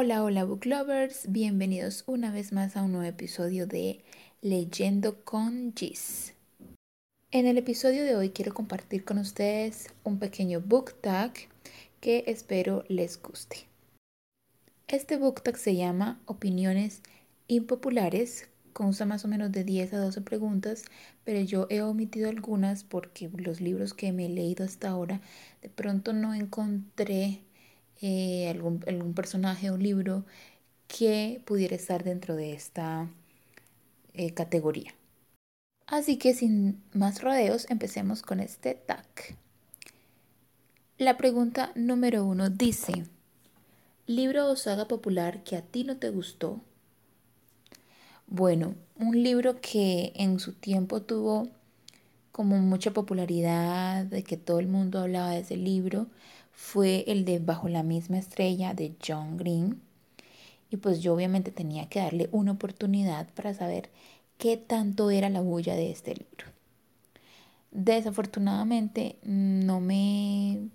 Hola, hola book lovers, bienvenidos una vez más a un nuevo episodio de Leyendo con Gis. En el episodio de hoy quiero compartir con ustedes un pequeño book tag que espero les guste. Este book tag se llama Opiniones impopulares, consta más o menos de 10 a 12 preguntas, pero yo he omitido algunas porque los libros que me he leído hasta ahora de pronto no encontré eh, algún, algún personaje o libro que pudiera estar dentro de esta eh, categoría. Así que sin más rodeos, empecemos con este tag. La pregunta número uno dice, ¿libro o saga popular que a ti no te gustó? Bueno, un libro que en su tiempo tuvo como mucha popularidad, de que todo el mundo hablaba de ese libro, fue el de Bajo la misma estrella de John Green. Y pues yo obviamente tenía que darle una oportunidad para saber qué tanto era la bulla de este libro. Desafortunadamente no me,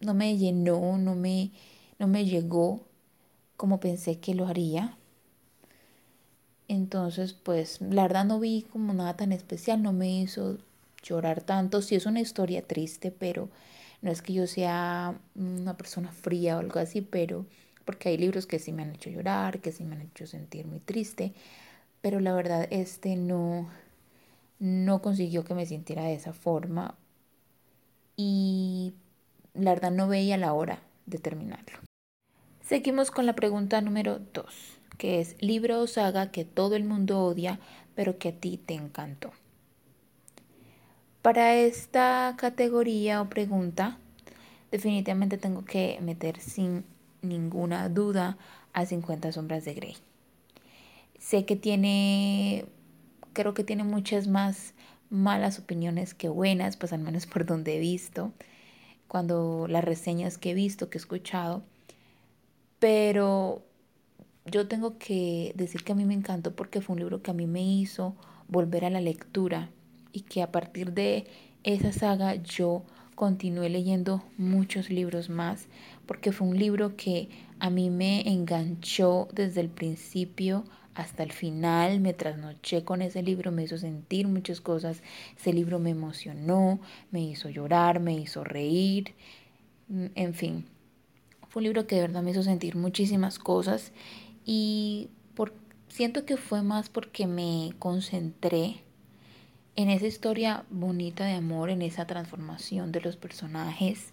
no me llenó, no me, no me llegó como pensé que lo haría. Entonces, pues la verdad no vi como nada tan especial, no me hizo llorar tanto. Sí es una historia triste, pero no es que yo sea una persona fría o algo así, pero porque hay libros que sí me han hecho llorar, que sí me han hecho sentir muy triste, pero la verdad este no no consiguió que me sintiera de esa forma y la verdad no veía la hora de terminarlo. Seguimos con la pregunta número 2, que es libro o saga que todo el mundo odia, pero que a ti te encantó. Para esta categoría o pregunta, definitivamente tengo que meter sin ninguna duda a 50 sombras de Grey. Sé que tiene, creo que tiene muchas más malas opiniones que buenas, pues al menos por donde he visto, cuando las reseñas que he visto, que he escuchado, pero yo tengo que decir que a mí me encantó porque fue un libro que a mí me hizo volver a la lectura y que a partir de esa saga yo continué leyendo muchos libros más porque fue un libro que a mí me enganchó desde el principio hasta el final, me trasnoché con ese libro, me hizo sentir muchas cosas, ese libro me emocionó, me hizo llorar, me hizo reír, mm, en fin, fue un libro que de verdad me hizo sentir muchísimas cosas y por, siento que fue más porque me concentré en esa historia bonita de amor, en esa transformación de los personajes,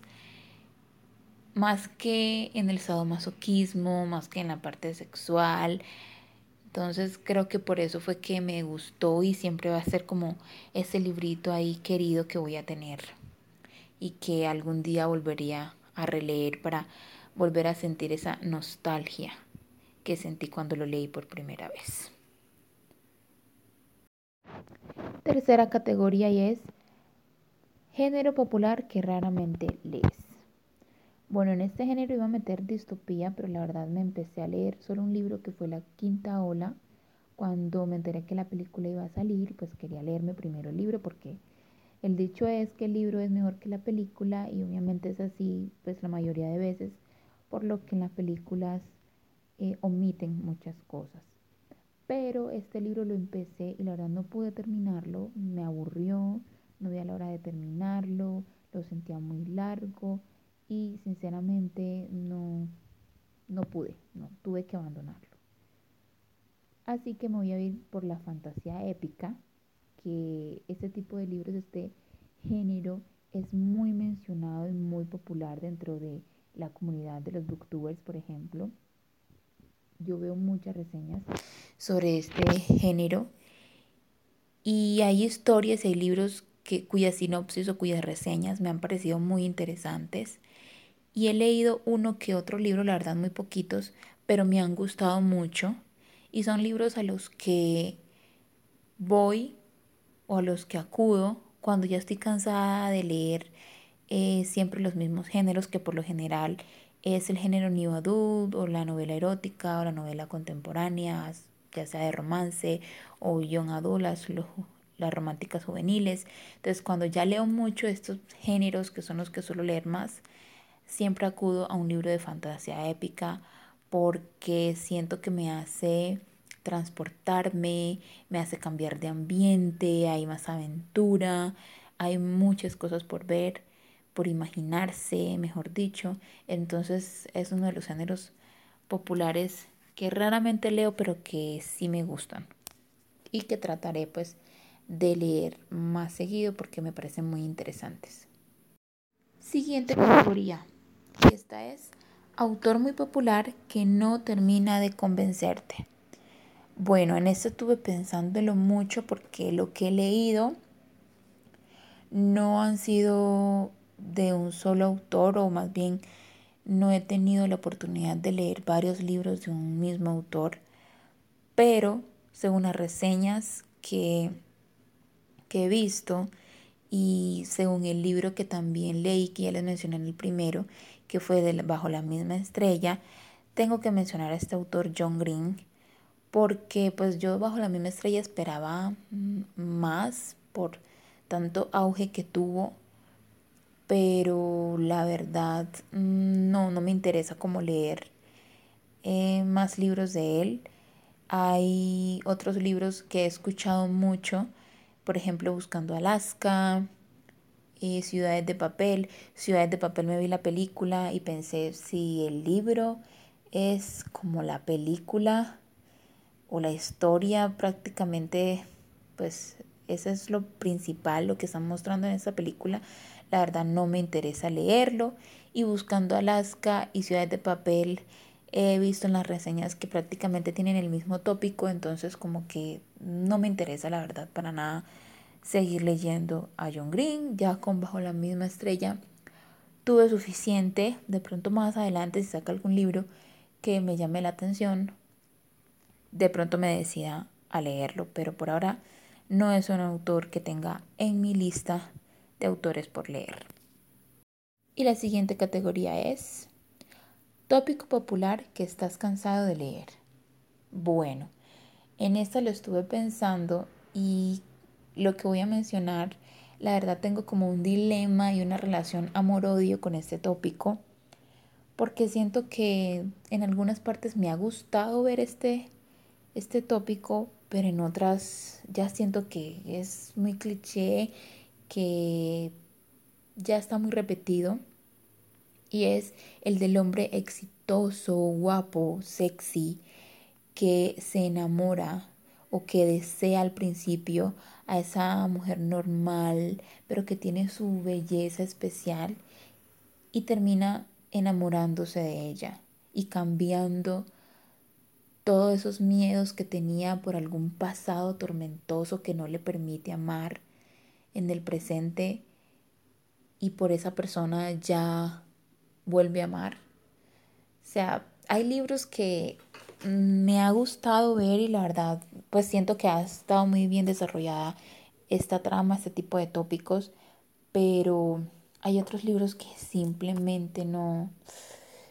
más que en el sadomasoquismo, más que en la parte sexual. Entonces creo que por eso fue que me gustó y siempre va a ser como ese librito ahí querido que voy a tener y que algún día volvería a releer para volver a sentir esa nostalgia que sentí cuando lo leí por primera vez. Tercera categoría y es género popular que raramente lees. Bueno, en este género iba a meter distopía, pero la verdad me empecé a leer solo un libro que fue La Quinta Ola. Cuando me enteré que la película iba a salir, pues quería leerme primero el libro porque el dicho es que el libro es mejor que la película y obviamente es así, pues la mayoría de veces, por lo que en las películas eh, omiten muchas cosas. Pero este libro lo empecé y la verdad no pude terminarlo, me aburrió, no vi a la hora de terminarlo, lo sentía muy largo y sinceramente no, no pude, no, tuve que abandonarlo. Así que me voy a ir por la fantasía épica, que este tipo de libros, este género, es muy mencionado y muy popular dentro de la comunidad de los booktubers, por ejemplo yo veo muchas reseñas sobre este género. Y hay historias hay libros que, cuyas sinopsis o cuyas reseñas me han parecido muy interesantes. Y he leído uno que otro libro, la verdad muy poquitos, pero me han gustado mucho. Y son libros a los que voy o a los que acudo cuando ya estoy cansada de leer eh, siempre los mismos géneros que por lo general es el género new adult o la novela erótica o la novela contemporánea, ya sea de romance o young adult, las, las románticas juveniles. Entonces, cuando ya leo mucho estos géneros, que son los que suelo leer más, siempre acudo a un libro de fantasía épica porque siento que me hace transportarme, me hace cambiar de ambiente, hay más aventura, hay muchas cosas por ver, por imaginarse, mejor dicho. Entonces es uno de los géneros populares que raramente leo, pero que sí me gustan. Y que trataré pues de leer más seguido porque me parecen muy interesantes. Siguiente categoría. Esta es autor muy popular que no termina de convencerte. Bueno, en esto estuve pensándolo mucho porque lo que he leído no han sido de un solo autor o más bien no he tenido la oportunidad de leer varios libros de un mismo autor, pero según las reseñas que, que he visto y según el libro que también leí, que ya les mencioné en el primero, que fue de Bajo la misma estrella, tengo que mencionar a este autor John Green, porque pues yo Bajo la misma estrella esperaba más por tanto auge que tuvo pero la verdad mm, no, no me interesa como leer eh, más libros de él. Hay otros libros que he escuchado mucho, por ejemplo, Buscando Alaska, eh, Ciudades de Papel. Ciudades de Papel me vi la película y pensé si el libro es como la película o la historia prácticamente, pues eso es lo principal, lo que están mostrando en esta película la verdad no me interesa leerlo. Y buscando Alaska y Ciudades de Papel, he visto en las reseñas que prácticamente tienen el mismo tópico, entonces como que no me interesa la verdad para nada seguir leyendo a John Green, ya con Bajo la misma estrella. Tuve suficiente, de pronto más adelante si saca algún libro que me llame la atención, de pronto me decida a leerlo, pero por ahora no es un autor que tenga en mi lista de autores por leer. Y la siguiente categoría es tópico popular que estás cansado de leer. Bueno, en esta lo estuve pensando y lo que voy a mencionar, la verdad tengo como un dilema y una relación amor-odio con este tópico, porque siento que en algunas partes me ha gustado ver este, este tópico, pero en otras ya siento que es muy cliché que ya está muy repetido y es el del hombre exitoso, guapo, sexy, que se enamora o que desea al principio a esa mujer normal, pero que tiene su belleza especial y termina enamorándose de ella y cambiando todos esos miedos que tenía por algún pasado tormentoso que no le permite amar en el presente y por esa persona ya vuelve a amar. O sea, hay libros que me ha gustado ver y la verdad, pues siento que ha estado muy bien desarrollada esta trama, este tipo de tópicos, pero hay otros libros que simplemente no,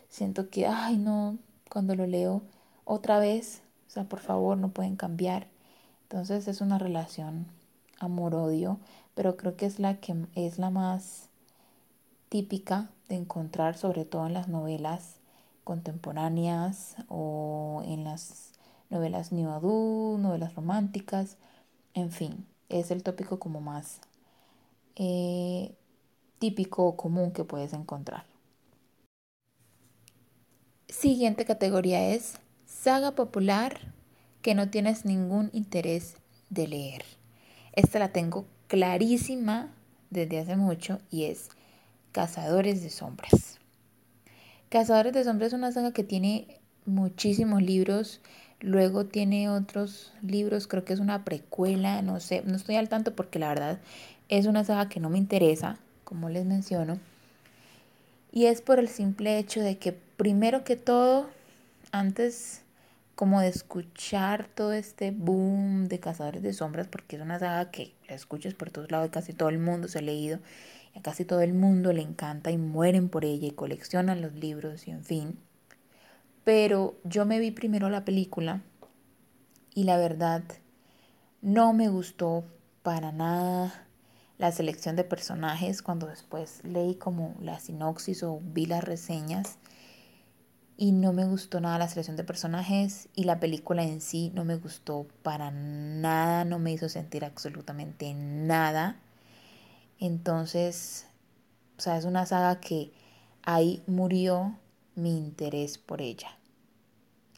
siento que, ay no, cuando lo leo otra vez, o sea, por favor, no pueden cambiar. Entonces es una relación amor-odio, pero creo que es la que es la más típica de encontrar, sobre todo en las novelas contemporáneas o en las novelas new adult, novelas románticas, en fin, es el tópico como más eh, típico o común que puedes encontrar. Siguiente categoría es saga popular que no tienes ningún interés de leer. Esta la tengo clarísima desde hace mucho y es Cazadores de Sombras. Cazadores de Sombras es una saga que tiene muchísimos libros, luego tiene otros libros, creo que es una precuela, no sé, no estoy al tanto porque la verdad es una saga que no me interesa, como les menciono, y es por el simple hecho de que primero que todo, antes como de escuchar todo este boom de Cazadores de Sombras, porque es una saga que la escuchas por todos lados, casi todo el mundo se ha leído, y a casi todo el mundo le encanta y mueren por ella y coleccionan los libros y en fin. Pero yo me vi primero la película y la verdad no me gustó para nada la selección de personajes cuando después leí como la sinopsis o vi las reseñas y no me gustó nada la selección de personajes y la película en sí no me gustó para nada, no me hizo sentir absolutamente nada. Entonces, o sea, es una saga que ahí murió mi interés por ella.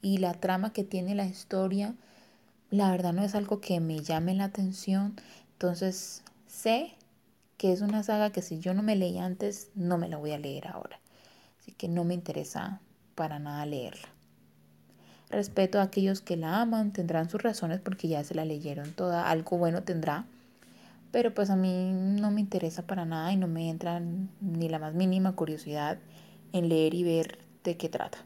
Y la trama que tiene la historia, la verdad no es algo que me llame la atención. Entonces, sé que es una saga que si yo no me leí antes, no me la voy a leer ahora. Así que no me interesa para nada leerla. Respeto a aquellos que la aman, tendrán sus razones porque ya se la leyeron toda, algo bueno tendrá, pero pues a mí no me interesa para nada y no me entra ni la más mínima curiosidad en leer y ver de qué trata.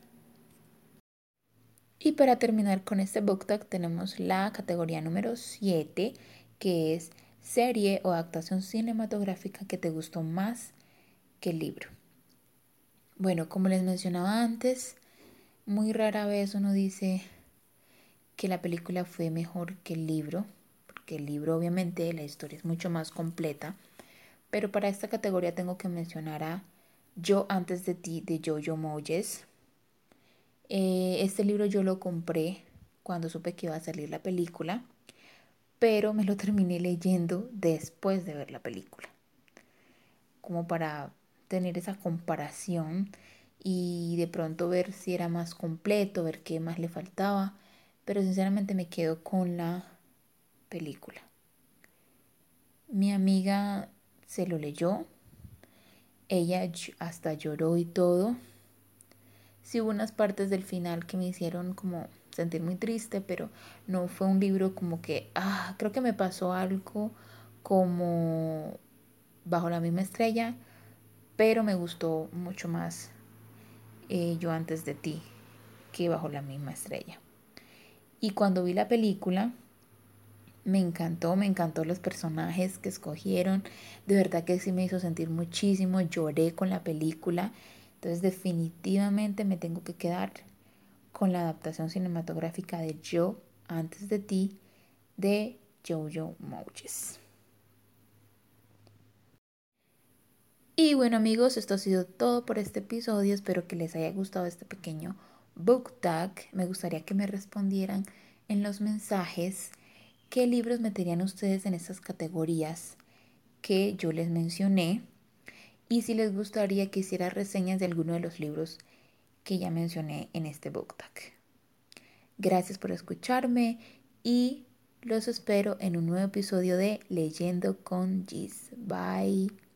Y para terminar con este book tag tenemos la categoría número 7, que es serie o adaptación cinematográfica que te gustó más que el libro. Bueno, como les mencionaba antes, muy rara vez uno dice que la película fue mejor que el libro, porque el libro obviamente la historia es mucho más completa, pero para esta categoría tengo que mencionar a Yo antes de ti de Jojo Moyes. Eh, este libro yo lo compré cuando supe que iba a salir la película, pero me lo terminé leyendo después de ver la película, como para tener esa comparación y de pronto ver si era más completo, ver qué más le faltaba, pero sinceramente me quedo con la película. Mi amiga se lo leyó, ella hasta lloró y todo. Sí hubo unas partes del final que me hicieron como sentir muy triste, pero no fue un libro como que, ah, creo que me pasó algo como bajo la misma estrella, pero me gustó mucho más eh, Yo antes de ti que bajo la misma estrella. Y cuando vi la película, me encantó, me encantó los personajes que escogieron. De verdad que sí me hizo sentir muchísimo. Lloré con la película. Entonces definitivamente me tengo que quedar con la adaptación cinematográfica de Yo antes de ti de Jojo Moches. Y bueno amigos, esto ha sido todo por este episodio. Espero que les haya gustado este pequeño book tag. Me gustaría que me respondieran en los mensajes qué libros meterían ustedes en estas categorías que yo les mencioné y si les gustaría que hiciera reseñas de alguno de los libros que ya mencioné en este book tag. Gracias por escucharme y los espero en un nuevo episodio de Leyendo con Gis. Bye.